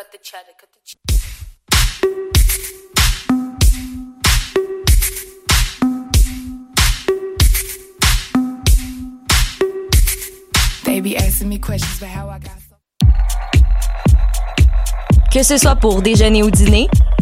cut the cheddar, cut the cheddar. They be asking me questions about how I got so. Que ce soit pour déjeuner ou dîner,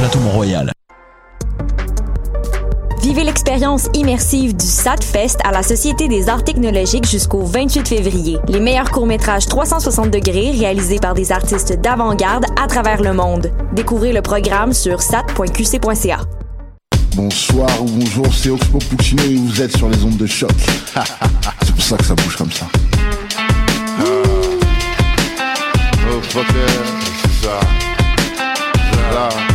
Plateau Mont-Royal. Vivez l'expérience immersive du SATFest à la Société des arts technologiques jusqu'au 28 février. Les meilleurs courts-métrages 360 degrés réalisés par des artistes d'avant-garde à travers le monde. Découvrez le programme sur sat.qc.ca. Bonsoir ou bonjour, c'est Oxpo Puccino et vous êtes sur les ondes de choc. c'est pour ça que ça bouge comme ça. Oh, fucker, c'est ça. Voilà.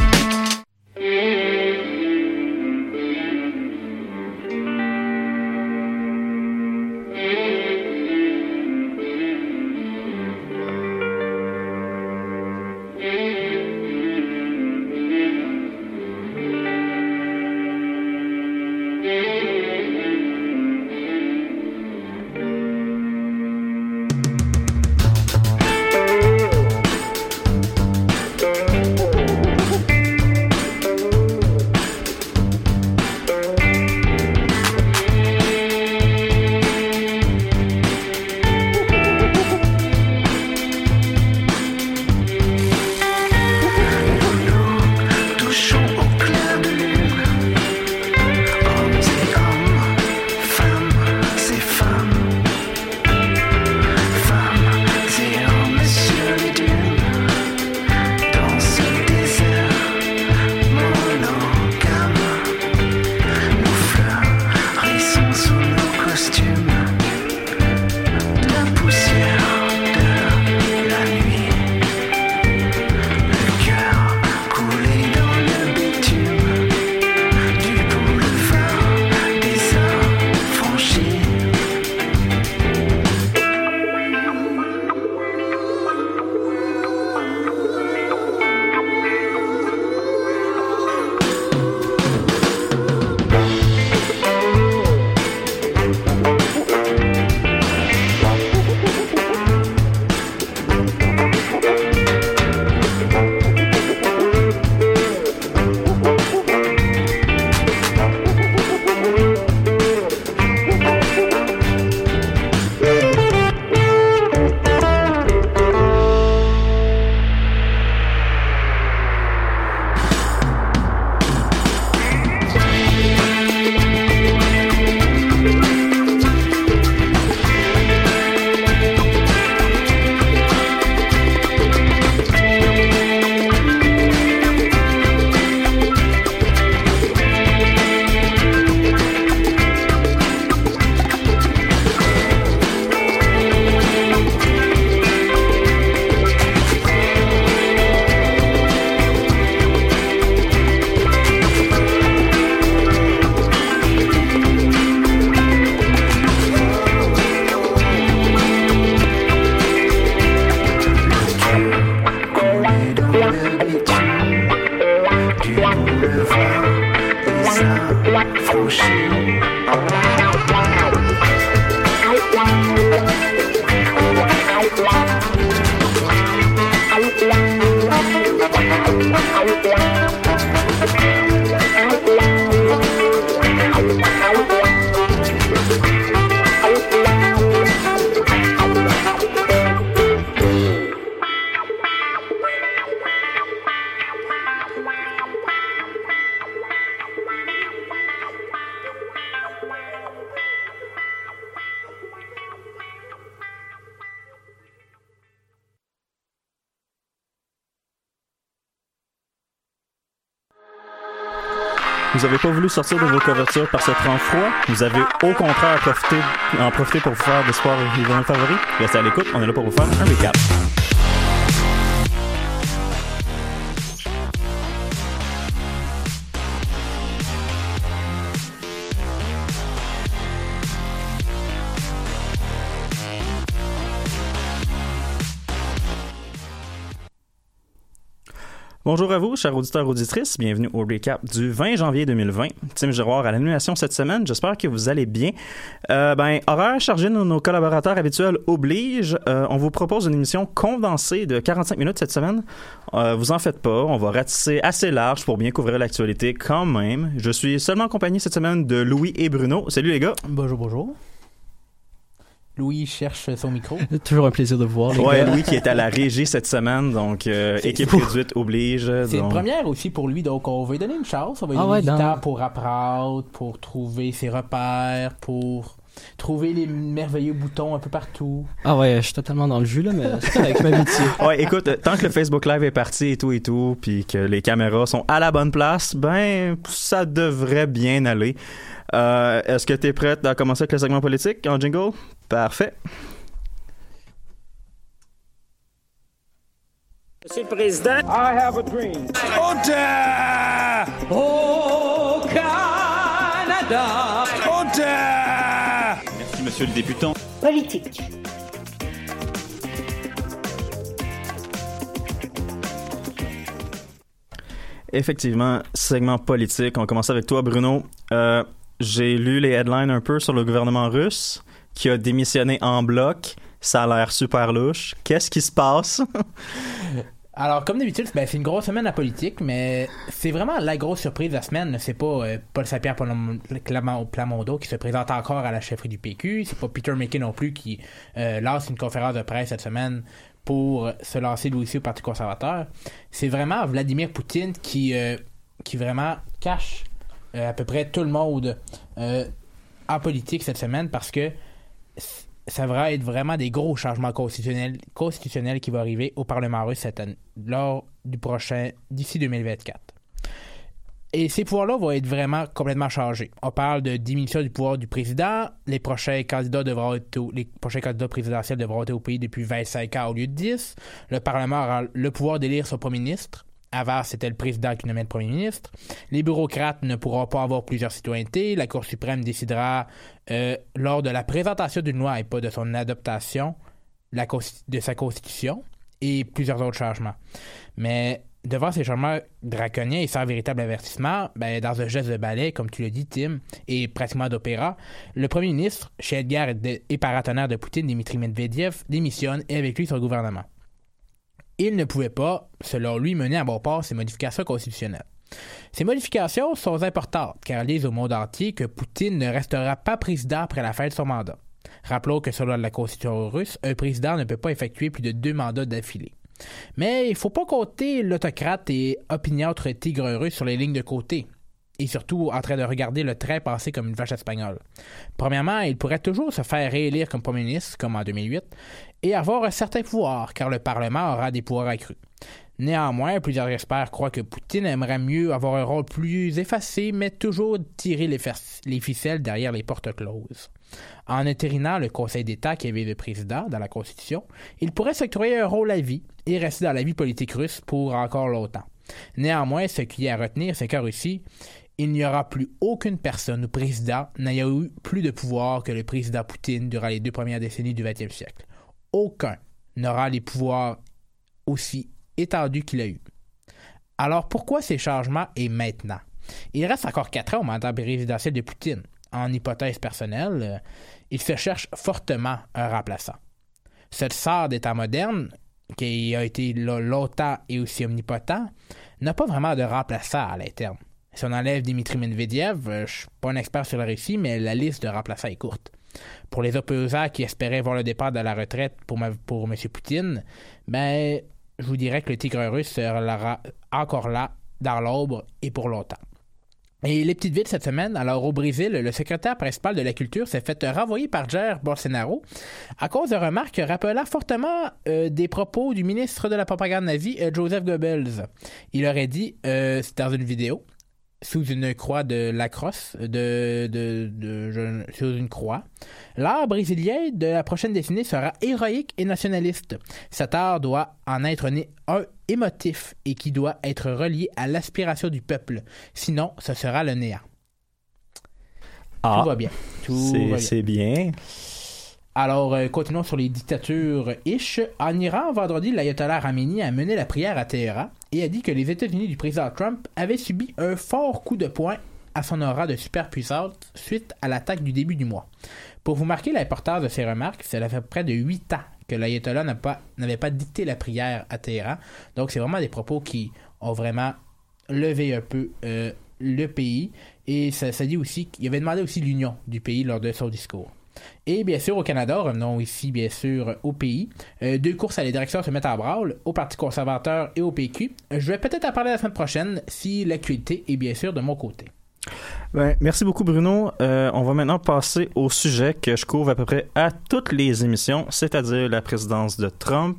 Vous avez pas voulu sortir de vos couvertures par ce temps froid. Vous avez au contraire profité, en profité pour vous faire des sports événements favoris. Restez à l'écoute, on est là pour vous faire un recap. Bonjour à vous, chers auditeurs auditrices. Bienvenue au recap du 20 janvier 2020. Tim Giroir à l'animation cette semaine. J'espère que vous allez bien. Euh, ben, horaire chargé de nos collaborateurs habituels oblige. Euh, on vous propose une émission condensée de 45 minutes cette semaine. Euh, vous en faites pas. On va ratisser assez large pour bien couvrir l'actualité quand même. Je suis seulement en compagnie cette semaine de Louis et Bruno. Salut les gars. Bonjour, bonjour. Louis cherche son micro. Toujours un plaisir de vous voir. Les Ouais, gars. Louis qui est à la régie cette semaine, donc euh, C'est- équipe réduite oblige. C'est une première aussi pour lui, donc on va lui donner une chance. On va lui Ah donner ouais, du dans- temps pour apprendre, pour trouver ses repères, pour trouver les merveilleux boutons un peu partout. Ah ouais, je suis totalement dans le jus là, mais c'est correct, je m'habitue. Ouais, écoute, tant que le Facebook Live est parti et tout et tout, puis que les caméras sont à la bonne place, ben ça devrait bien aller. Euh, Est-ce que tu es prête à commencer avec le segment politique en jingle? Parfait. Monsieur le Président, I have a dream. Au Canada! Monsieur le députant. Politique. Effectivement, segment politique. On commence avec toi, Bruno. Euh, J'ai lu les headlines un peu sur le gouvernement russe qui a démissionné en bloc. Ça a l'air super louche. Qu'est-ce qui se passe? Alors, comme d'habitude, ben, c'est une grosse semaine à politique, mais c'est vraiment la grosse surprise de la semaine. C'est pas euh, Paul Saint-Pierre Plam- Clam- Plamondon qui se présente encore à la chefferie du PQ. C'est pas Peter McKay non plus qui euh, lance une conférence de presse cette semaine pour se lancer lui aussi au Parti conservateur. C'est vraiment Vladimir Poutine qui, euh, qui vraiment cache à peu près tout le monde en politique cette semaine parce que ça va être vraiment des gros changements constitutionnels, qui vont arriver au Parlement russe cette année, lors du prochain, d'ici 2024. Et ces pouvoirs-là vont être vraiment complètement changés. On parle de diminution du pouvoir du président. Les prochains candidats les prochains candidats présidentiels devront être au pays depuis 25 ans au lieu de 10. Le Parlement aura le pouvoir d'élire son premier ministre. Avant, c'était le président qui nommait le premier ministre. Les bureaucrates ne pourront pas avoir plusieurs citoyennetés. La Cour suprême décidera euh, lors de la présentation d'une loi et pas de son consti- de sa constitution et plusieurs autres changements. Mais devant ces changements draconiens et sans véritable avertissement, ben, dans un geste de ballet, comme tu l'as dit, Tim, et pratiquement d'opéra, le premier ministre, de guerre et et paratonnerre de Poutine, Dmitri Medvedev, démissionne et avec lui son gouvernement. Il ne pouvait pas, selon lui, mener à bon port ces modifications constitutionnelles. Ces modifications sont importantes car elles disent au monde entier que Poutine ne restera pas président après la fin de son mandat. Rappelons que selon la constitution russe, un président ne peut pas effectuer plus de deux mandats d'affilée. Mais il ne faut pas compter l'autocrate et opiniâtre tigre russe sur les lignes de côté, et surtout en train de regarder le train passer comme une vache espagnole. Premièrement, il pourrait toujours se faire réélire comme premier ministre, comme en 2008, et avoir un certain pouvoir, car le Parlement aura des pouvoirs accrus. Néanmoins, plusieurs experts croient que Poutine aimerait mieux avoir un rôle plus effacé, mais toujours tirer les, ficelles derrière les portes closes. En intérinant le Conseil d'État qui avait le président dans la Constitution, il pourrait s'octroyer un rôle à vie et rester dans la vie politique russe pour encore longtemps. Néanmoins, ce qui est à retenir, c'est qu'en Russie, il n'y aura plus aucune personne ou président n'ayant eu plus de pouvoir que le président Poutine durant les deux premières décennies du XXe siècle. Aucun n'aura les pouvoirs aussi étendus qu'il a eu. Alors pourquoi ces changements et maintenant? Il reste encore quatre ans au mandat présidentiel de Poutine. En hypothèse personnelle, euh, il se cherche fortement un remplaçant. Ce tsar d'État moderne, qui a été longtemps et aussi omnipotent, n'a pas vraiment de remplaçant à l'interne. Si on enlève Dimitri Medvedev, euh, je suis pas un expert sur la Russie, mais la liste de remplaçants est courte. Pour les opposants qui espéraient voir le départ de la retraite pour, M. Poutine, ben, je vous dirais que le tigre russe sera encore là dans l'ombre et pour longtemps. Et les petites villes cette semaine, alors au Brésil, le secrétaire principal de la culture s'est fait renvoyer par Jair Bolsonaro à cause de remarques rappelant fortement euh, des propos du ministre de la propagande nazie, euh, Joseph Goebbels. Il aurait dit, euh, c'est dans une vidéo, sous une croix de lacrosse, de, de, de- sous une croix. L'art brésilien de la prochaine décennie sera héroïque et nationaliste. Cet art doit en être né un émotif et qui doit être relié à l'aspiration du peuple. Sinon, ce sera le néant. Ah. Tout va bien. Tout C'est- va bien. C'est bien. Alors, euh, continuons sur les dictatures ish. En Iran, vendredi, l'ayatollah Khamenei a mené la prière à Téhéran et a dit que les États-Unis du président Trump avaient subi un fort coup de poing à son aura de superpuissance suite à l'attaque du début du mois. Pour vous marquer l'importance de ces remarques, cela fait près de huit ans que l'ayatollah n'avait pas, dicté la prière à Téhéran. Donc, c'est vraiment des propos qui ont vraiment levé un peu euh, le pays. Et ça, ça dit aussi qu'il avait demandé aussi l'union du pays lors de son discours. Et bien sûr, au Canada, revenons ici bien sûr au pays. Euh, deux courses à la direction se mettent en branle, au Parti conservateur et au PQ. Je vais peut-être en parler la semaine prochaine si l'actualité est bien sûr de mon côté. Ben, merci beaucoup, Bruno. Euh, on va maintenant passer au sujet que je couvre à peu près à toutes les émissions, c'est-à-dire la présidence de Trump.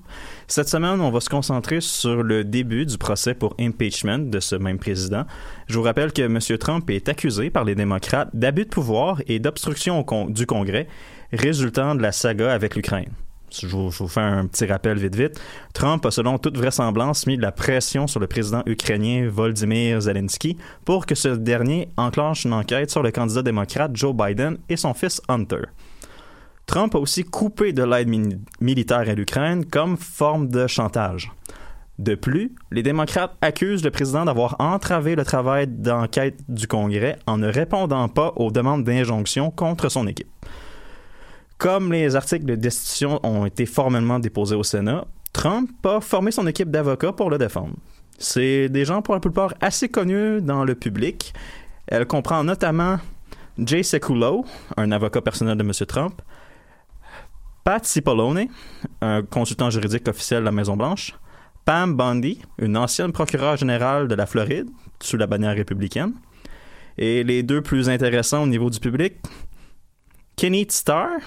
Cette semaine, on va se concentrer sur le début du procès pour impeachment de ce même président. Je vous rappelle que M. Trump est accusé par les démocrates d'abus de pouvoir et d'obstruction du Congrès, résultant de la saga avec l'Ukraine. Je vous, je vous fais un petit rappel vite vite. Trump a selon toute vraisemblance mis de la pression sur le président ukrainien Volodymyr Zelensky pour que ce dernier enclenche une enquête sur le candidat démocrate Joe Biden et son fils Hunter. Trump a aussi coupé de l'aide militaire à l'Ukraine comme forme de chantage. De plus, les démocrates accusent le président d'avoir entravé le travail d'enquête du Congrès en ne répondant pas aux demandes d'injonction contre son équipe. Comme les articles de destitution ont été formellement déposés au Sénat, Trump a formé son équipe d'avocats pour le défendre. C'est des gens pour la plupart assez connus dans le public. Elle comprend notamment Jay Sekulow, un avocat personnel de M. Trump, Pat Cipollone, un consultant juridique officiel de la Maison-Blanche, Pam Bondi, une ancienne procureure générale de la Floride, sous la bannière républicaine, et les deux plus intéressants au niveau du public, Kenneth Starr,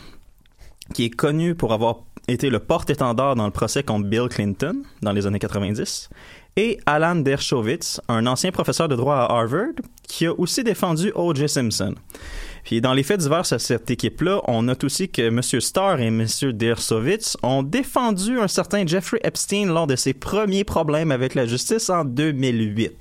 qui est connu pour avoir été le porte-étendard dans le procès contre Bill Clinton dans les années 90, et Alan Dershowitz, un ancien professeur de droit à Harvard, qui a aussi défendu O.J. Simpson. Puis dans les faits divers à cette équipe-là, on note aussi que M. Starr et M. Dershowitz ont défendu un certain Jeffrey Epstein lors de ses premiers problèmes avec la justice en 2008.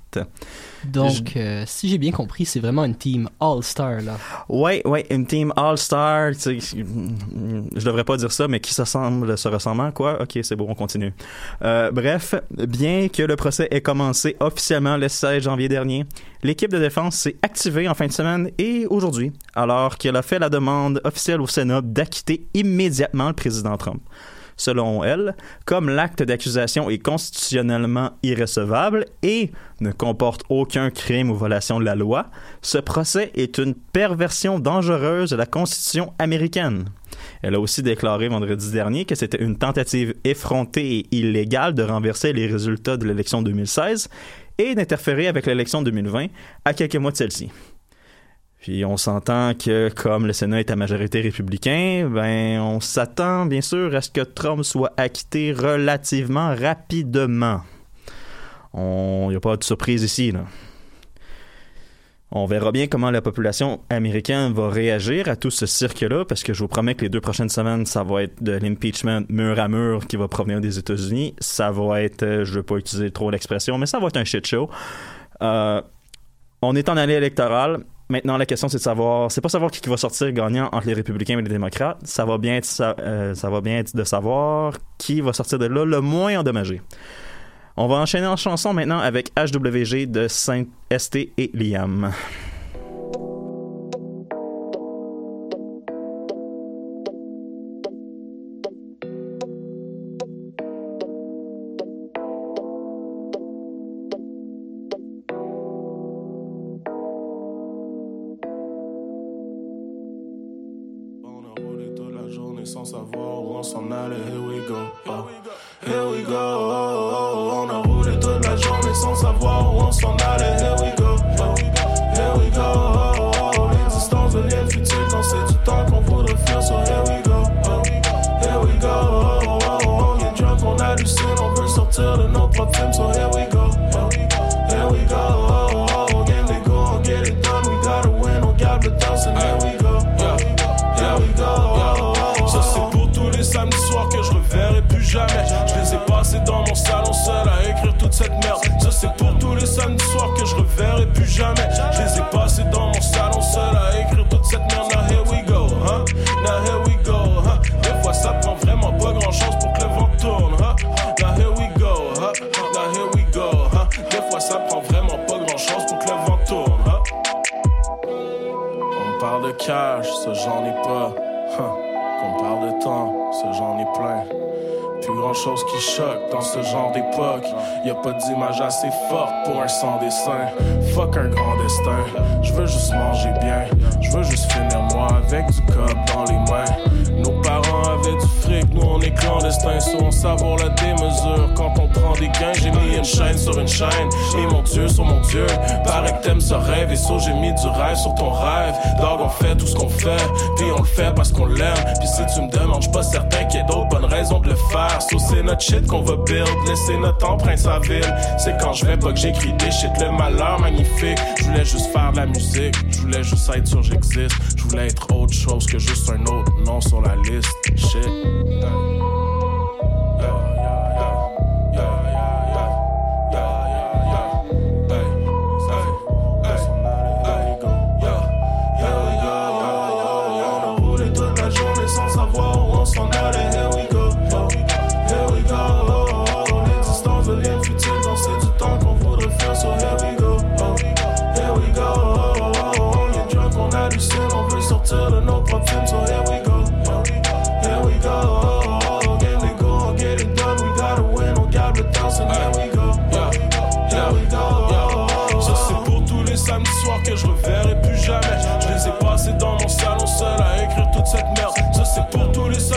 Donc, euh, si j'ai bien compris, c'est vraiment une team all-star, là. Ouais, ouais, une team All-Star, je devrais pas dire ça, mais qui se ressemble, se ressemblant, quoi? Ok, c'est bon, on continue. Euh, bref, bien que le procès ait commencé officiellement le 16 janvier dernier, l'équipe de défense s'est activée en fin de semaine et aujourd'hui, alors qu'elle a fait la demande officielle au Sénat d'acquitter immédiatement le président Trump. Selon elle, comme l'acte d'accusation est constitutionnellement irrecevable et ne comporte aucun crime ou violation de la loi, ce procès est une perversion dangereuse de la Constitution américaine. Elle a aussi déclaré vendredi dernier que c'était une tentative effrontée et illégale de renverser les résultats de l'élection 2016 et d'interférer avec l'élection 2020 à quelques mois de celle-ci. Puis on s'entend que comme le Sénat est à majorité républicain, ben on s'attend bien sûr à ce que Trump soit acquitté relativement rapidement. Il n'y a pas de surprise ici. Là. On verra bien comment la population américaine va réagir à tout ce cirque-là, parce que je vous promets que les deux prochaines semaines, ça va être de l'impeachment mur à mur qui va provenir des États-Unis. Ça va être, euh, je ne veux pas utiliser trop l'expression, mais ça va être un shit show. Euh, on est en année électorale. Maintenant, la question, c'est de savoir, c'est pas savoir qui va sortir gagnant entre les républicains et les démocrates. Ça va bien être, ça, euh, ça va bien être de savoir qui va sortir de là le moins endommagé. On va enchaîner en chanson maintenant avec HWG de Saint-ST et Liam. Savoir où Y a pas d'image assez forte pour un sans dessin. Fuck un grand destin. Je veux juste manger bien. Je veux juste finir moi avec du cop dans les mains. Nos parents avaient du fric, nous on est clandestins. So on savoure la démesure quand on prend des gains. J'ai mis une chaîne sur une chaîne. Et mon Dieu sur mon Dieu. Paraît que t'aimes ce rêve. Et so j'ai mis du rêve sur ton rêve. Dog, on fait tout ce qu'on fait. Puis on le fait parce qu'on l'aime. Puis si tu me demandes, j'suis pas certain qu'il y ait d'autres raisons de le faire. So c'est notre shit qu'on va build. Laisser notre empreinte sa ville. C'est quand je vais pas que j'écris des shit. Le malheur magnifique. Je voulais juste faire de la musique. Je voulais juste être sûr j'existe. Je voulais être autre chose que juste un autre nom sur la liste. Shit.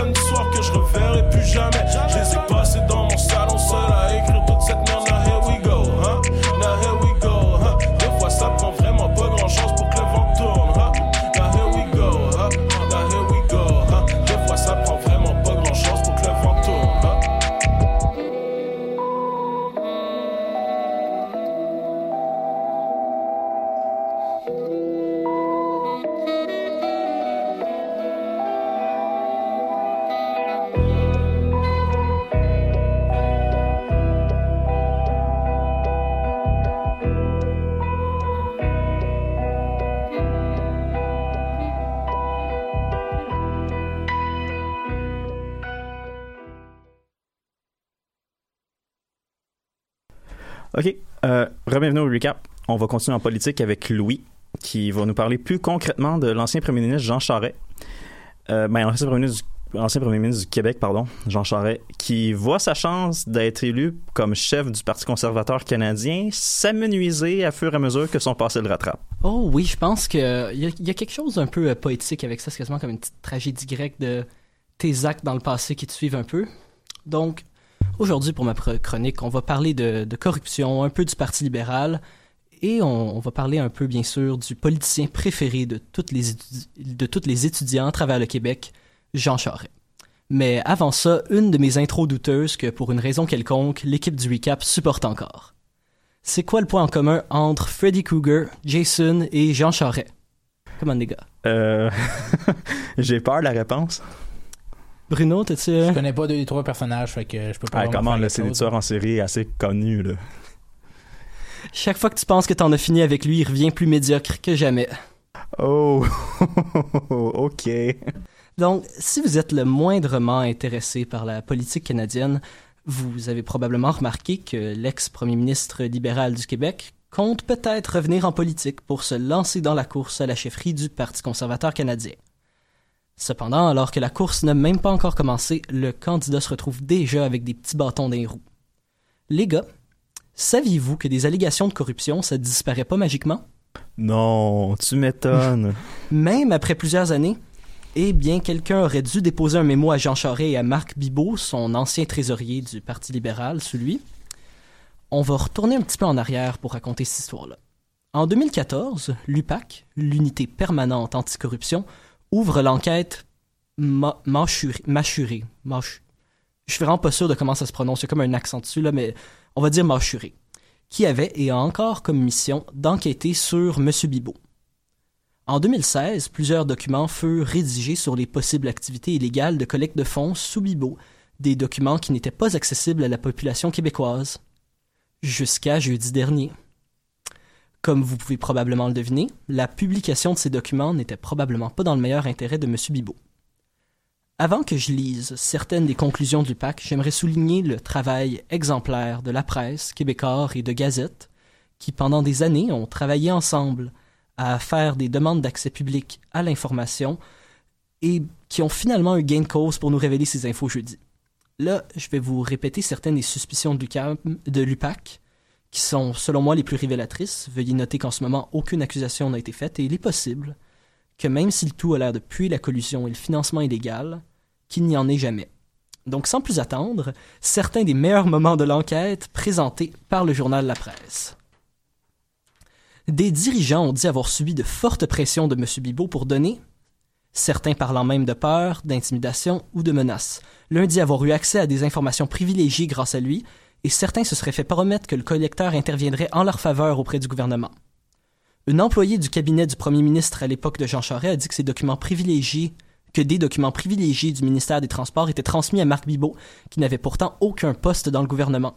Samedis soirs que je reverrai plus jamais. OK. Euh, Bienvenue au recap. On va continuer en politique avec Louis, qui va nous parler plus concrètement de l'ancien premier ministre Jean Charest. Euh, ben, l'ancien premier ministre du Québec, pardon, Jean Charest, qui voit sa chance d'être élu comme chef du Parti conservateur canadien s'amenuiser à fur et à mesure que son passé le rattrape. Oh oui, je pense qu'il y, y a quelque chose d'un peu euh, poétique avec ça. C'est quasiment comme une petite tragédie grecque de tes actes dans le passé qui te suivent un peu. Donc, aujourd'hui, pour ma chronique, on va parler de, corruption, un peu du Parti libéral, et on, va parler un peu, bien sûr, du politicien préféré de toutes les, de toutes les étudiants à travers le Québec, Jean Charest. Mais avant ça, une de mes intros douteuses que, pour une raison quelconque, l'équipe du recap supporte encore. C'est quoi le point en commun entre Freddy Krueger, Jason et Jean Charest? Comment les gars? Euh, J'ai peur de la réponse. Bruno, t'as-tu... euh? Je connais pas deux des trois personnages, fait que je peux pas. Ah, comment, là, c'est des tueurs en série assez connus, là. Chaque fois que tu penses que t'en as fini avec lui, il revient plus médiocre que jamais. Oh, ok. Donc, si vous êtes le moindrement intéressé par la politique canadienne, Vous avez probablement remarqué que l'ex-premier ministre libéral du Québec compte peut-être revenir en politique pour se lancer dans la course à la chefferie du Parti conservateur canadien. Cependant, alors que la course n'a même pas encore commencé, le candidat se retrouve déjà avec des petits bâtons dans les roues. Les gars, saviez-vous que des allégations de corruption, ça disparaît pas magiquement? Non, tu m'étonnes. Même après plusieurs années, eh bien, quelqu'un aurait dû déposer un mémo à Jean Charest et à Marc Bibot, son ancien trésorier du Parti libéral, sous lui. On va retourner un petit peu en arrière pour raconter cette histoire-là. En 2014, l'UPAC, l'unité permanente anticorruption, ouvre l'enquête ma Machuré. Machuré. Mach- Je suis vraiment pas sûr de comment ça se prononce. Il y a comme un accent dessus, là, mais on va dire Machuré. Qui avait et a encore comme mission d'enquêter sur M. Bibot. En 2016, plusieurs documents furent rédigés sur les possibles activités illégales de collecte de fonds sous Bibot, des documents qui n'étaient pas accessibles à la population québécoise. Jusqu'à jeudi dernier. Comme vous pouvez probablement le deviner, la publication de ces documents n'était probablement pas dans le meilleur intérêt de M. Bibot. Avant que je lise certaines des conclusions du PAC, j'aimerais souligner le travail exemplaire de la presse, Québécois et de Gazette, qui pendant des années ont travaillé ensemble à faire des demandes d'accès public à l'information et qui ont finalement eu gain de cause pour nous révéler ces infos jeudi. Là, je vais vous répéter certaines des suspicions de l'UPAC, qui sont, selon moi, les plus révélatrices. Veuillez noter qu'en ce moment, aucune accusation n'a été faite et il est possible que même si le tout a l'air de puer la collusion et le financement illégal, qu'il n'y en ait jamais. Donc, sans plus attendre, certains des meilleurs moments de l'enquête présentés par le journal La Presse. Des dirigeants ont dit avoir subi de fortes pressions de M. Bibot pour donner, certains parlant même de peur, d'intimidation ou de menaces. L'un dit avoir eu accès à des informations privilégiées grâce à lui, et certains se seraient fait promettre que le collecteur interviendrait en leur faveur auprès du gouvernement. Un employé du cabinet du premier ministre à l'époque de Jean Charest a dit que ces documents privilégiés, que des documents privilégiés du ministère des Transports étaient transmis à Marc Bibot, qui n'avait pourtant aucun poste dans le gouvernement.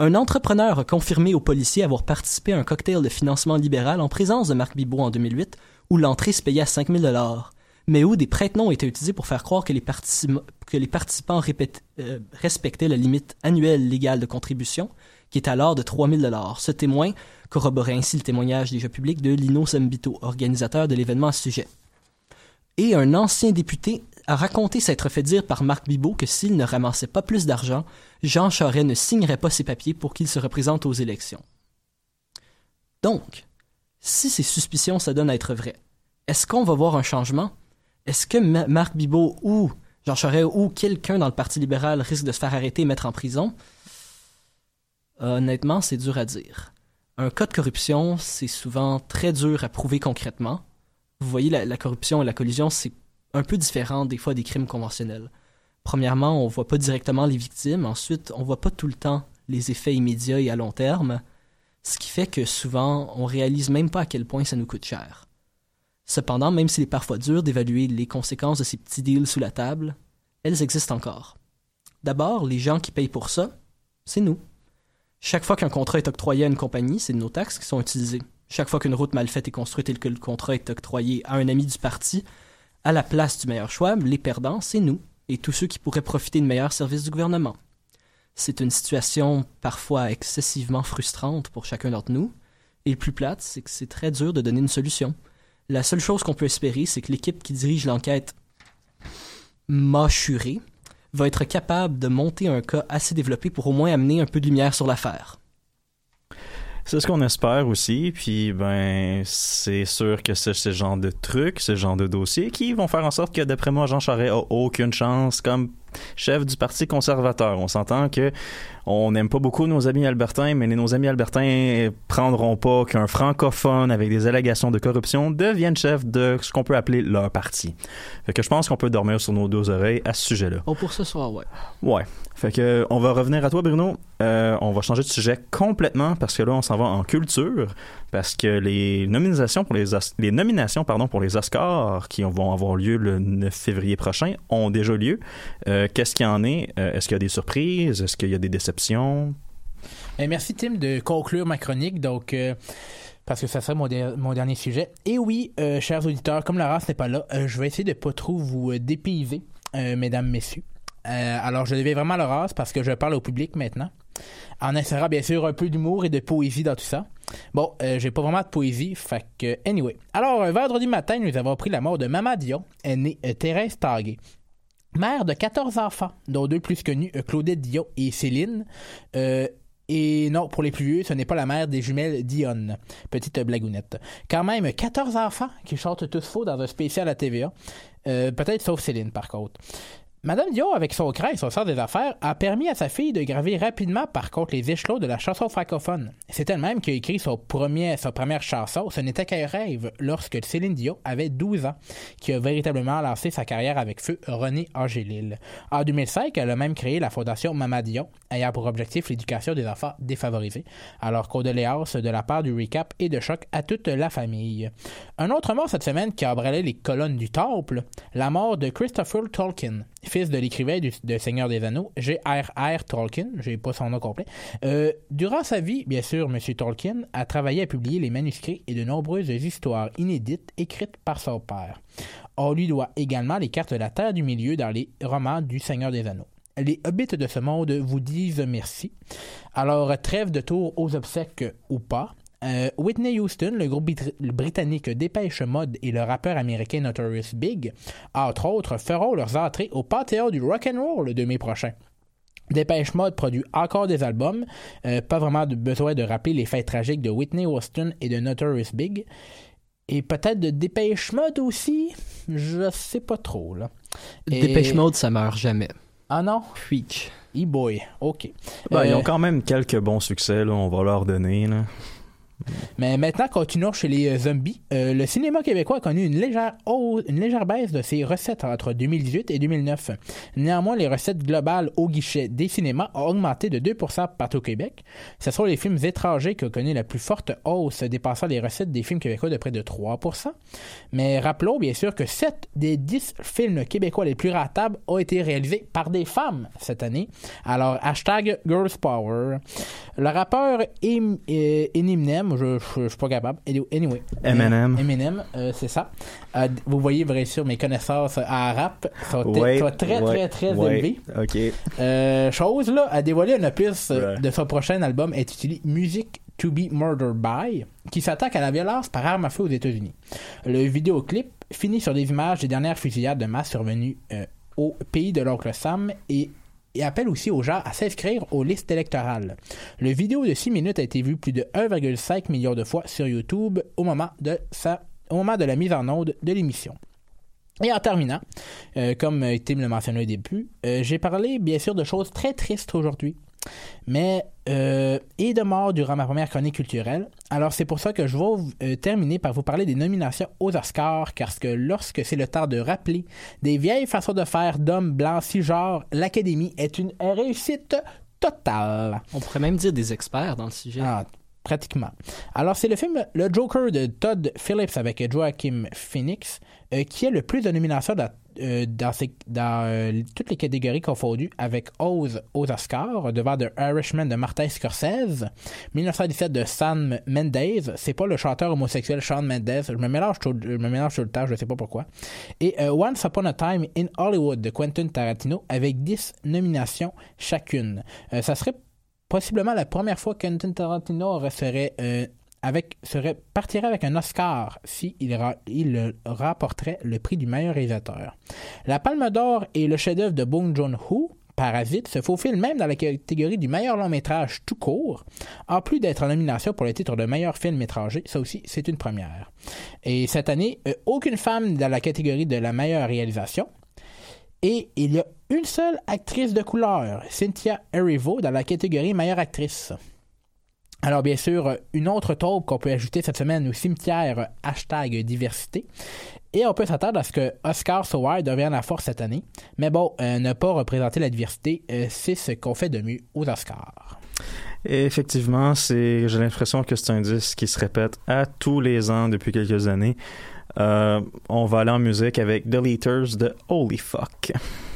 Un entrepreneur a confirmé aux policiers avoir participé à un cocktail de financement libéral en présence de Marc Bibot en 2008, où l'entrée se payait à 5000 dollars, mais où des prête-noms étaient utilisés pour faire croire que les, participants euh, respectaient la limite annuelle légale de contribution, qui est alors de 3000 dollars. Ce témoin corroborait ainsi le témoignage déjà public de Lino Sambito, organisateur de l'événement à ce sujet. Et un ancien député a raconté s'être fait dire par Marc Bibot que s'il ne ramassait pas plus d'argent, Jean Charest ne signerait pas ses papiers pour qu'il se représente aux élections. Donc, si ces suspicions s'adonnent à être vraies, est-ce qu'on va voir un changement? Est-ce que Ma- Marc Bibot ou Jean Charest ou quelqu'un dans le Parti libéral risque de se faire arrêter et mettre en prison? Honnêtement, c'est dur à dire. Un cas de corruption, c'est souvent très dur à prouver concrètement. Vous voyez, la, corruption et la collusion, c'est un peu différent des fois des crimes conventionnels. Premièrement, on voit pas directement les victimes. Ensuite, on voit pas tout le temps les effets immédiats et à long terme. Ce qui fait que souvent, on réalise même pas à quel point ça nous coûte cher. Cependant, même s'il est parfois dur d'évaluer les conséquences de ces petits deals sous la table, elles existent encore. D'abord, les gens qui payent pour ça, c'est nous. Chaque fois qu'un contrat est octroyé à une compagnie, c'est nos taxes qui sont utilisées. Chaque fois qu'une route mal faite est construite et que le contrat est octroyé à un ami du parti, à la place du meilleur choix, les perdants, c'est nous et tous ceux qui pourraient profiter de meilleurs services du gouvernement. C'est une situation parfois excessivement frustrante pour chacun d'entre nous, et le plus plate, c'est que c'est très dur de donner une solution. La seule chose qu'on peut espérer, c'est que l'équipe qui dirige l'enquête mâchurée va être capable de monter un cas assez développé pour au moins amener un peu de lumière sur l'affaire. C'est ce qu'on espère aussi, puis ben c'est sûr que c'est ce genre de trucs, ce genre de dossiers qui vont faire en sorte que d'après moi Jean Charest a aucune chance comme chef du Parti conservateur. On s'entend que on n'aime pas beaucoup nos amis albertains, mais nos amis albertains prendront pas qu'un francophone avec des allégations de corruption devienne chef de ce qu'on peut appeler leur parti. Fait que je pense qu'on peut dormir sur nos deux oreilles à ce sujet-là. Oh, pour ce soir, ouais. Ouais. Fait que on va revenir à toi, Bruno. Euh, on va changer de sujet complètement parce que là, on s'en va en culture parce que les nominations pour les nominations pardon pour les Oscars qui vont avoir lieu le 9 février prochain ont déjà lieu. Euh, Qu'est-ce qu'il y en est? Euh, Est-ce qu'il y a des surprises? Est-ce qu'il y a des déceptions? Eh, merci Tim de conclure ma chronique, donc euh, parce que ça serait mon, der- mon dernier sujet. Et oui, euh, chers auditeurs, comme la race n'est pas là, euh, je vais essayer de pas trop vous euh, dépayser, euh, mesdames, messieurs. Euh, alors, je devais vraiment rase parce que je parle au public maintenant. En insérant, bien sûr, un peu d'humour et de poésie dans tout ça. Bon, euh, j'ai pas vraiment de poésie, fait que, anyway. Alors, un vendredi matin, nous avons appris la mort de Mama Dion, est née euh, Thérèse Taguet. Mère de 14 enfants, dont deux plus connus, euh, Claudette Dion et Céline. Euh, et non, pour les plus vieux, ce n'est pas la mère des jumelles Dionne. Petite blagounette. Quand même, 14 enfants qui chantent tous faux dans un spécial à TVA. Euh, Peut-être sauf Céline, par contre. Madame Dion, avec son craint et son sort des affaires, a permis à sa fille de graver rapidement, par contre, les échelons de la chanson francophone. C'est elle-même qui a écrit sa première chanson, Ce n'était qu'un rêve, lorsque Céline Dion avait 12 ans, qui a véritablement lancé sa carrière avec feu René Angélil. En 2005, elle a même créé la fondation Mama Dion, ayant pour objectif l'éducation des enfants défavorisés. Alors, condoléances de la part du recap et de choc à toute la famille. Un autre mort cette semaine qui a embrallé les colonnes du temple, la mort de Christopher Tolkien, fils de l'écrivain du, Seigneur des Anneaux, J.R.R. Tolkien, j'ai pas son nom complet. Euh, durant sa vie, bien sûr, M. Tolkien a travaillé à publier les manuscrits et de nombreuses histoires inédites écrites par son père. On lui doit également les cartes de la Terre du Milieu dans les romans du Seigneur des Anneaux. Les hobbits de ce monde vous disent merci. Alors, trêve de tour aux obsèques ou pas. Euh, Whitney Houston, le groupe brit- britannique Dépêche Mode et le rappeur américain Notorious Big, entre autres, feront leurs entrées au Panthéon du Rock'n'Roll le 2 mai prochain. Dépêche Mode produit encore des albums, euh, pas vraiment de besoin de rappeler les faits tragiques de Whitney Houston et de Notorious Big. Et peut-être de Dépêche Mode aussi, je sais pas trop là. Et- Dépêche Mode, ça meurt jamais. Ah non? Preach. E-boy, ok. Ben, Ils Euh, ont quand même quelques bons succès, là, on va leur donner. Là. Mais maintenant, continuons chez les euh, zombies. Euh, le cinéma québécois a connu une légère, hausse- une légère baisse de ses recettes entre 2018 et 2009. Néanmoins, les recettes globales au guichet des cinémas ont augmenté de 2% partout au Québec. Ce sont les films étrangers qui ont connu la plus forte hausse, dépassant les recettes des films québécois de près de 3%. Mais rappelons bien sûr que 7 des 10 films québécois les plus ratables ont été réalisés par des femmes cette année. Alors, hashtag Girls Power. Le rappeur euh, Eminem, je, je, je suis pas capable. Anyway. Eminem. Euh, Eminem, euh, c'est ça. Euh, vous voyez, bien sûr, mes connaissances en rap sont, Ouais, sont très, ouais, très, très ouais. élevées. OK. Euh, chose là, a dévoilé un opus euh, de son prochain album intitulé Music to be Murdered by, qui s'attaque à la violence par arme à feu aux États-Unis. Le vidéoclip finit sur des images des dernières fusillades de masse survenues euh, au pays de l'oncle Sam et et appelle aussi aux gens à s'inscrire aux listes électorales. Le vidéo de 6 minutes a été vu plus de 1,5 million de fois sur YouTube au moment de, sa, au moment de la mise en onde de l'émission. Et en terminant, euh, comme euh, Tim le mentionnait au début, euh, j'ai parlé bien sûr de choses très tristes aujourd'hui. Mais, euh, et de mort durant ma première chronique culturelle. Alors c'est pour ça que je vais euh, terminer par vous parler des nominations aux Oscars, parce que lorsque c'est le temps de rappeler des vieilles façons de faire d'hommes blancs cisgenres, l'Académie est une réussite totale. On pourrait même dire des experts dans le sujet. Ah, pratiquement. Alors, c'est le film Le Joker de Todd Phillips avec Joaquin Phoenix euh, qui est le plus de nominations euh, dans, euh, toutes les catégories confondues avec Oz aux Oscars, devant The Irishman de Martin Scorsese, 1917 de Sam Mendes, c'est pas le chanteur homosexuel Sean Mendes, je me mélange tout, je me mélange tout le temps, je sais pas pourquoi, et euh, Once Upon a Time in Hollywood de Quentin Tarantino avec 10 nominations chacune. Ça serait possiblement la première fois que Quentin Tarantino aurait- serait, euh, avec, partirait avec un Oscar si il, ra- il euh, rapporterait le prix du meilleur réalisateur. La Palme d'Or et le chef-d'œuvre de Bong Joon-ho, Parasite, se faufile même dans la catégorie du meilleur long métrage tout court, en plus d'être en nomination pour le titre de meilleur film étranger. Ça aussi, c'est une première. Et cette année, euh, aucune femme dans la catégorie de la meilleure réalisation. Et il y a une seule actrice de couleur, Cynthia Erivo, dans la catégorie meilleure actrice. Alors bien sûr, une autre taupe qu'on peut ajouter cette semaine au cimetière hashtag diversité. Et on peut s'attendre à ce que Oscar White devienne la force cette année. Mais bon, euh, ne pas représenter la diversité, euh, c'est ce qu'on fait de mieux aux Oscars. Effectivement, c'est, j'ai l'impression que c'est un disque qui se répète à tous les ans depuis quelques années. Euh, on va aller en musique avec The Leaders de Holy Fuck.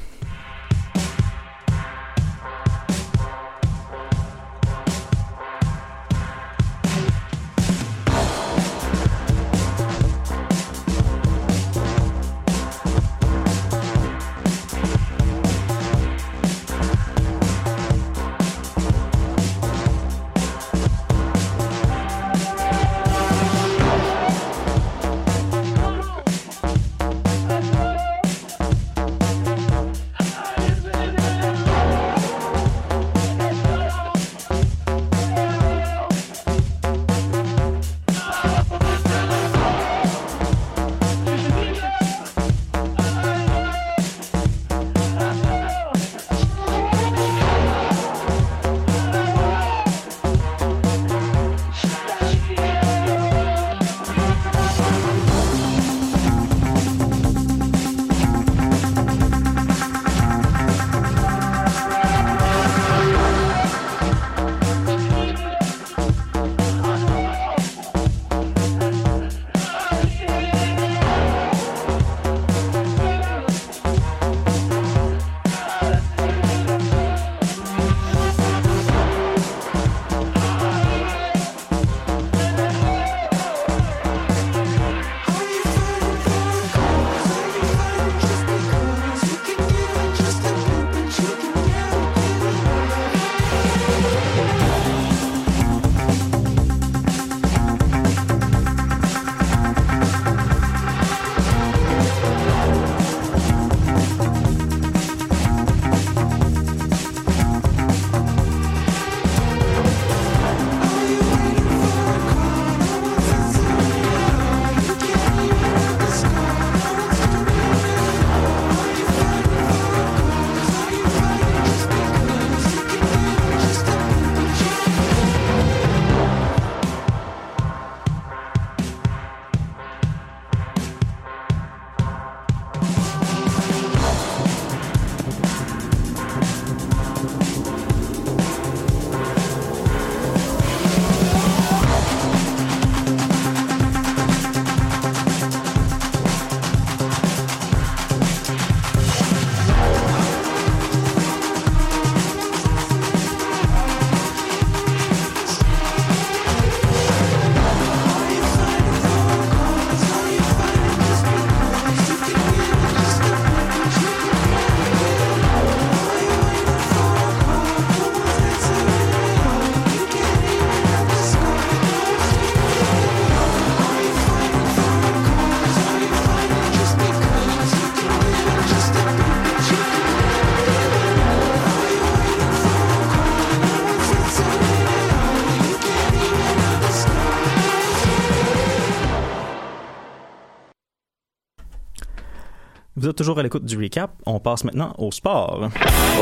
toujours à l'écoute du recap. On passe maintenant au sport.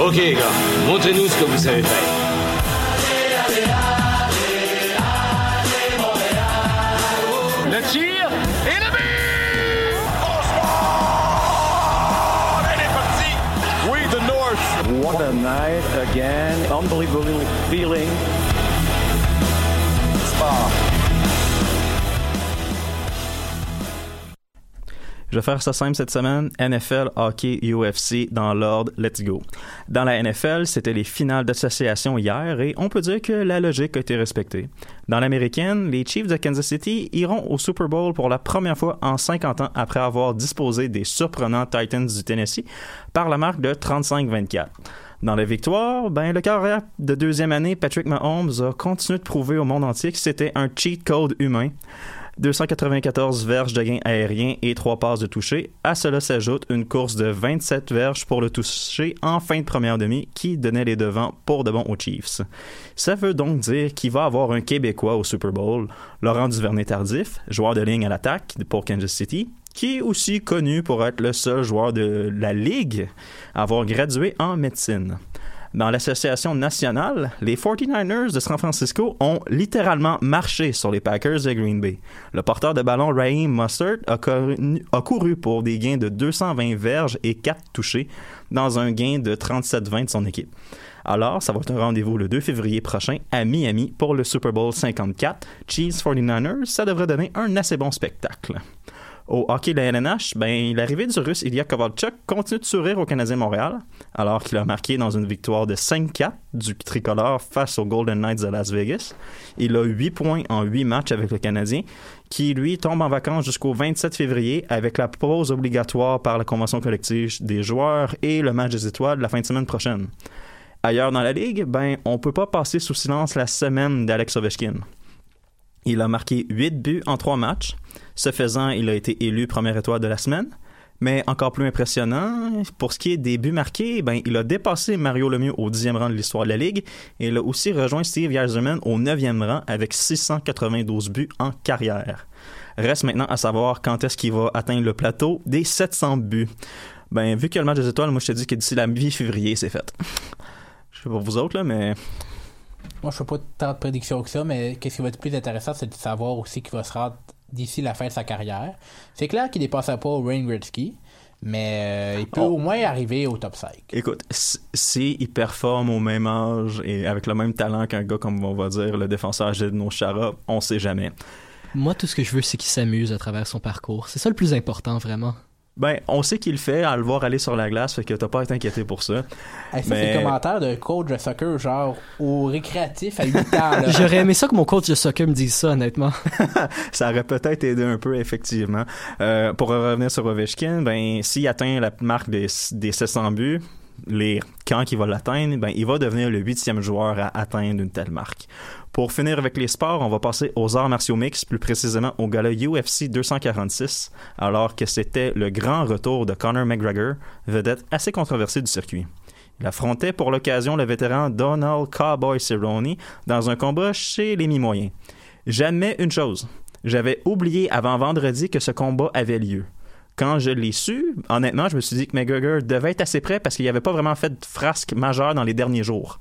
Ok, gars, montrez-nous ce que vous savez faire. Le tir et le but! Elle est partie! We the North! What a night again. Unbelievable feeling. Spa. Je vais faire ça simple cette semaine. NFL, hockey, UFC dans l'ordre. Let's go. Dans la NFL, c'était les finales d'association hier et on peut dire que la logique a été respectée. Dans l'américaine, les Chiefs de Kansas City iront au Super Bowl pour la première fois en 50 ans après avoir disposé des surprenants Titans du Tennessee par la marque de 35-24. Dans la victoire, ben, le carrière de deuxième année, Patrick Mahomes, a continué de prouver au monde entier que c'était un cheat code humain. 294 verges de gain aérien et 3 passes de toucher. À cela s'ajoute une course de 27 verges pour le toucher en fin de première demi qui donnait les devants pour de bon aux Chiefs. Ça veut donc dire qu'il va avoir un Québécois au Super Bowl, Laurent Duvernay-Tardif, joueur de ligne à l'attaque pour Kansas City, qui est aussi connu pour être le seul joueur de la Ligue à avoir gradué en médecine. Dans l'association nationale, les 49ers de San Francisco ont littéralement marché sur les Packers de Green Bay. Le porteur de ballon Raheem Mustard a, couru, a couru pour des gains de 220 verges et 4 touchés dans un gain de 37-20 de son équipe. Alors, ça va être un rendez-vous le 2 février prochain à Miami pour le Super Bowl 54. Chiefs 49ers, ça devrait donner un assez bon spectacle. Au hockey de la LNH, ben, l'arrivée du Russe Ilya Kovalchuk continue de sourire au Canadien Montréal, alors qu'il a marqué dans une victoire de 5-4 du tricolore face aux Golden Knights de Las Vegas. Il a 8 points en 8 matchs avec le Canadien, qui lui tombe en vacances jusqu'au 27 février avec la pause obligatoire par la convention collective des joueurs et le match des étoiles la fin de semaine prochaine. Ailleurs dans la ligue, ben, on peut pas passer sous silence la semaine d'Alex Ovechkin. Il a marqué 8 buts en 3 matchs. Ce faisant, il a été élu première étoile de la semaine. Mais encore plus impressionnant, pour ce qui est des buts marqués, ben, il a dépassé Mario Lemieux au 10e rang de l'histoire de la Ligue et il a aussi rejoint Steve Yzerman au 9e rang avec 692 buts en carrière. Reste maintenant à savoir quand est-ce qu'il va atteindre le plateau des 700 buts. Ben, vu a le match des étoiles, moi je te dis que d'ici la mi-février, c'est fait. Je sais pas vous autres, là, mais Moi, je fais pas tant de prédictions que ça, mais qu'est-ce qui va être plus intéressant, c'est de savoir aussi qu'il va se rendre d'ici la fin de sa carrière. C'est clair qu'il dépassera pas Wayne Gretzky, mais euh, il peut Oh. au moins arriver au top 5. Écoute, si il performe au même âge et avec le même talent qu'un gars comme on va dire le défenseur Jedno Chara, on sait jamais. Moi, tout ce que je veux, c'est qu'il s'amuse à travers son parcours. C'est ça le plus important, vraiment. Ben, on sait qu'il le fait à le voir aller sur la glace, fait que t'as pas à t'inquiéter pour ça. Hey, ça, c'est Mais- le commentaire de coach de soccer, genre au récréatif à 8 ans. J'aurais aimé ça que mon coach de soccer me dise ça, honnêtement. ça aurait peut-être aidé un peu, effectivement. Euh, pour revenir sur Ovechkin, ben, s'il atteint la marque des, des 700 buts, les, quand il va l'atteindre, ben, il va devenir le huitième joueur à atteindre une telle marque. Pour finir avec les sports, on va passer aux arts martiaux mixtes, plus précisément au gala UFC 246, alors que c'était le grand retour de Conor McGregor, vedette assez controversée du circuit. Il affrontait pour l'occasion le vétéran Donald Cowboy Cerrone dans un combat chez les mi-moyens. Jamais une chose. J'avais oublié avant vendredi que ce combat avait lieu. Quand je l'ai su, honnêtement, je me suis dit que McGregor devait être assez prêt parce qu'il n'avait pas vraiment fait de frasque majeure dans les derniers jours.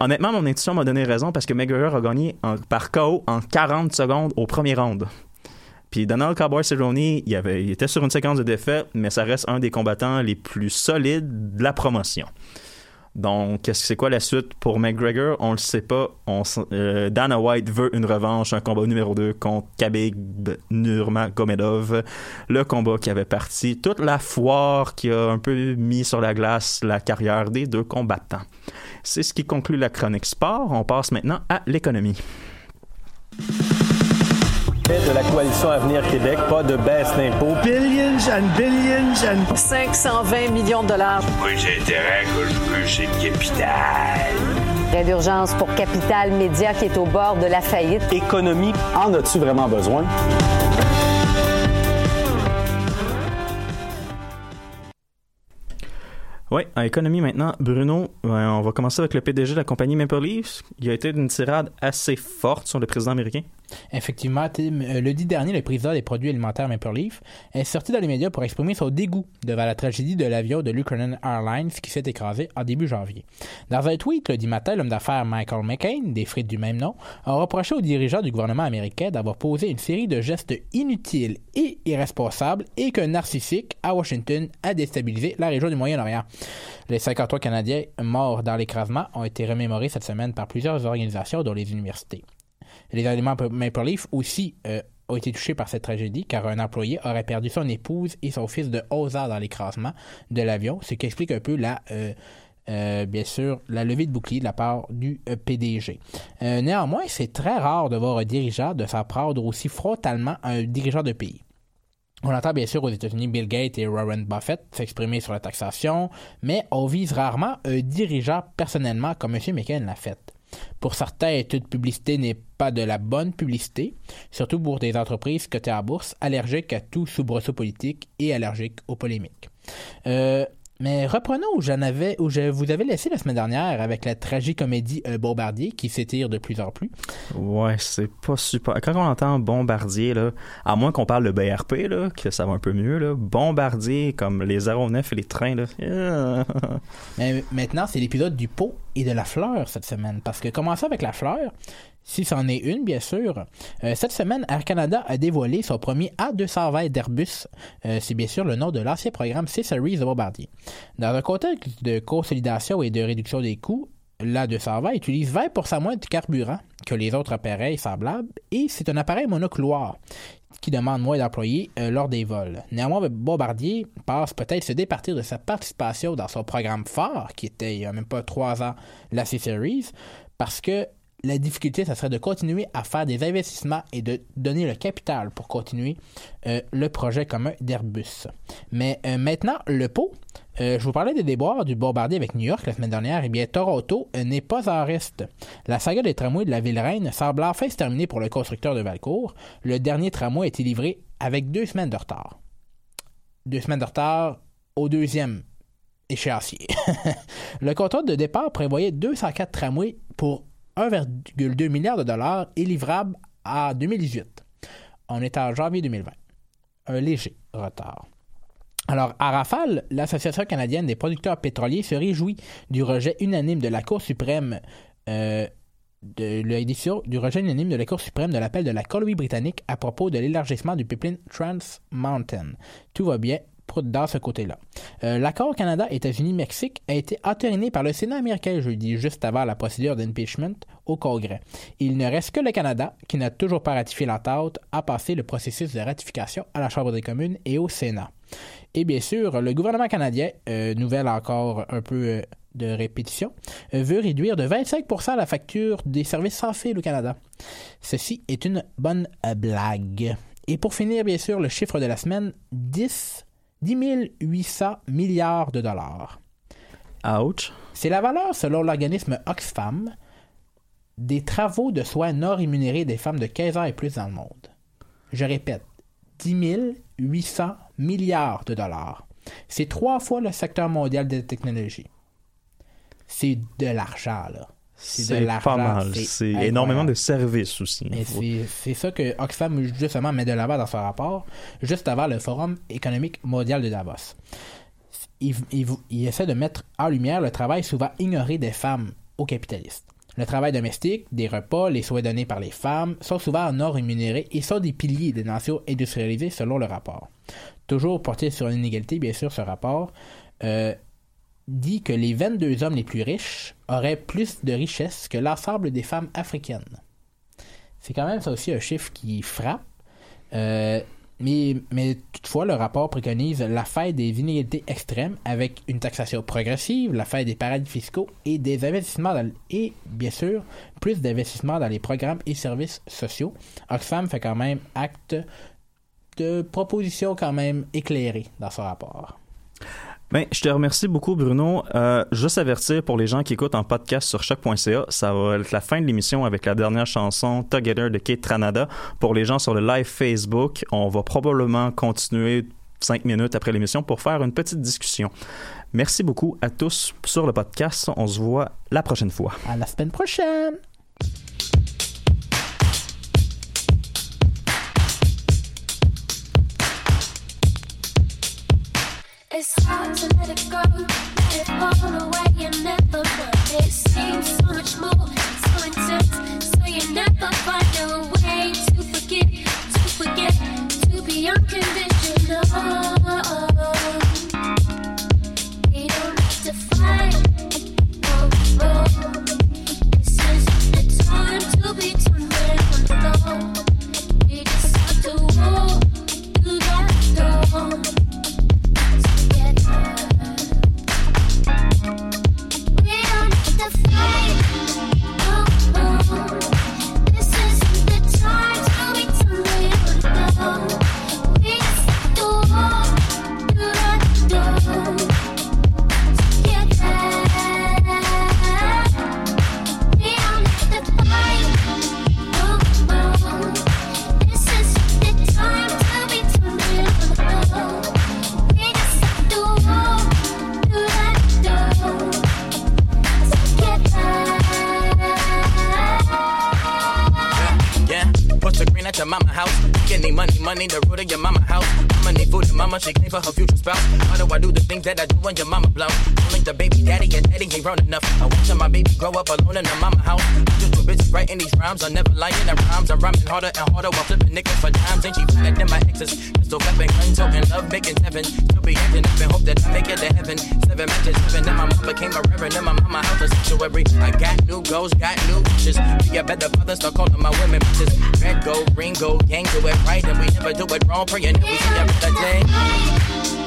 Honnêtement, mon intuition m'a donné raison parce que McGregor a gagné par KO en 40 secondes au premier round. Puis Donald Cowboy Cerrone, il, avait, il était sur une séquence de défaites, mais ça reste un des combattants les plus solides de la promotion. Donc, c'est quoi la suite pour McGregor? On le sait pas. On, euh, Dana White veut une revanche, un combat numéro 2 contre Khabib Nurmagomedov. Le combat qui avait parti toute la foire qui a un peu mis sur la glace la carrière des deux combattants. C'est ce qui conclut la chronique sport. On passe maintenant à l'économie. De la coalition Avenir Québec, pas de baisse d'impôts. Billions and billions and 520 millions de dollars. Moi, j'ai intérêt que je veux chez le capital. Prêt d'urgence pour Capital Média qui est au bord de la faillite. Économie, en as-tu vraiment besoin? Oui, en économie maintenant, Bruno, ouais, on va commencer avec le PDG de la compagnie Maple Leafs. Il a été d'une tirade assez forte sur le président américain. Effectivement, euh, le 10 dernier, le président des produits alimentaires Maple Leaf est sorti dans les médias pour exprimer son dégoût devant la tragédie de l'avion de l'Ukrainian Airlines qui s'est écrasé en début janvier. Dans un tweet, le 10 matin, l'homme d'affaires Michael McCain, des frites du même nom, a reproché aux dirigeants du gouvernement américain d'avoir posé une série de gestes inutiles et irresponsables et que narcissique à Washington a déstabilisé la région du Moyen-Orient. Les 53 Canadiens morts dans l'écrasement ont été remémorés cette semaine par plusieurs organisations, dont les universités. Les aliments Maple Leaf aussi euh, ont été touchés par cette tragédie car un employé aurait perdu son épouse et son fils de 11 ans dans l'écrasement de l'avion, ce qui explique un peu la... euh, euh, bien sûr, la levée de bouclier de la part du PDG. Néanmoins, c'est très rare de voir un dirigeant de s'en prendre aussi frontalement un dirigeant de pays. On entend bien sûr aux États-Unis Bill Gates et Warren Buffett s'exprimer sur la taxation, mais on vise rarement un dirigeant personnellement comme M. McCain l'a fait. Pour certains, toute publicité n'est pas de la bonne publicité, surtout pour des entreprises cotées à bourse, allergiques à tout soubresaut politique et allergiques aux polémiques. Euh, mais reprenons où j'en avais, où je vous avais laissé la semaine dernière avec la tragicomédie euh, Bombardier qui s'étire de plus en plus. Ouais, c'est pas super. Quand on entend Bombardier, là, à moins qu'on parle de BRP, là, que ça va un peu mieux, là, Bombardier, comme les aéronefs et les trains, là. yeah. Mais maintenant, c'est l'épisode du pot et de la fleur cette semaine. Parce que commencer avec la fleur, si c'en est une, bien sûr. euh, cette semaine, Air Canada a dévoilé son premier A220 d'Airbus. Euh, c'est bien sûr le nom de l'ancien programme C-Series de Bombardier. Dans un contexte de consolidation et de réduction des coûts, l'A220 utilise 20% moins de carburant que les autres appareils semblables et c'est un appareil monocouloir qui demande moins d'employés euh, lors des vols. Néanmoins, Bombardier passe peut-être se départir de sa participation dans son programme phare, qui était il n'y a même pas trois ans la C-Series, parce que la difficulté, ça serait de continuer à faire des investissements et de donner le capital pour continuer euh, le projet commun d'Airbus. Mais euh, maintenant, le pot. Euh, je vous parlais des déboires du bombardier avec New York la semaine dernière. Eh bien, Toronto n'est pas en reste. La saga des tramways de la ville reine semble enfin se terminer pour le constructeur de Valcourt. Le dernier tramway a été livré avec deux semaines de retard. Deux semaines de retard au deuxième échéancier. le contrat de départ prévoyait 204 tramways pour 1,2 milliard de dollars et livrable à 2018. On est en janvier 2020. Un léger retard. Alors, à Rafale, l'Association canadienne des producteurs pétroliers se réjouit du rejet unanime de la Cour suprême euh, de du rejet unanime de la Cour suprême de l'appel de la Colombie-Britannique à propos de l'élargissement du pipeline Trans Mountain. Tout va bien dans ce côté-là. Euh, L'accord Canada-États-Unis-Mexique a été entériné par le Sénat américain jeudi, juste avant la procédure d'impeachment au Congrès. Il ne reste que le Canada, qui n'a toujours pas ratifié l'entente, à passer le processus de ratification à la Chambre des communes et au Sénat. Et bien sûr, le gouvernement canadien, euh, nouvelle encore un peu euh, de répétition, veut réduire de 25% la facture des services sans fil au Canada. Ceci est une bonne blague. Et pour finir, bien sûr, le chiffre de la semaine, 10, 10 800 milliards de dollars. Ouch. C'est la valeur, selon l'organisme Oxfam, des travaux de soins non rémunérés des femmes de 15 ans et plus dans le monde. Je répète, 10 800 milliards de dollars. C'est trois fois le secteur mondial des technologies. C'est de l'argent, là. C'est pas mal. C'est énormément de services aussi. C'est- c'est ça que Oxfam, justement, met de l'avant dans son rapport, juste avant le Forum économique mondial de Davos. Il, il- il essaie de mettre en lumière le travail souvent ignoré des femmes aux capitalistes. Le travail domestique, des repas, les soins donnés par les femmes sont souvent non rémunérés et sont des piliers des nations industrialisées selon le rapport. Toujours porté sur l'inégalité, bien sûr, ce rapport euh, dit que les 22 hommes les plus riches auraient plus de richesses que l'ensemble des femmes africaines. C'est quand même ça aussi un chiffre qui frappe. Euh, mais, toutefois, le rapport préconise la fête des inégalités extrêmes avec une taxation progressive, la fête des paradis fiscaux et des investissements dans, et bien sûr plus d'investissements dans les programmes et services sociaux. Oxfam fait quand même acte de propositions quand même éclairées dans ce rapport. Ben, je te remercie beaucoup, Bruno. Euh, juste avertir pour les gens qui écoutent en podcast sur choc.ca, ça va être la fin de l'émission avec la dernière chanson Together de Kate Tranada. Pour les gens sur le live Facebook, on va probablement continuer cinq minutes après l'émission pour faire une petite discussion. Merci beaucoup à tous sur le podcast. On se voit la prochaine fois. À la semaine prochaine! World, let it go, let it fall away and never run. It seems so much more, so intense, so you never find a way to forget, to forget, to be unconditional. We don't have to fight. When your mama blow? Link the baby daddy and daddy ain't grown enough. I watching my baby grow up alone in the mama house. Just too busy writing these rhymes, I'm never lying in rhymes. I'm rhyming harder and harder while flipping niggas for dimes. Ain't she better than my exes? Pistol weapon, gun toting, love making heaven. Still be acting up and hope that I make it to heaven. Seven matches, seven, and my mom became a reverend. In my mama house a sanctuary. I got new goals, got new wishes. Be a better father, start calling my women bitches. Red gold, green gold, gang do it right, and we never do it wrong. Praying that we see better day.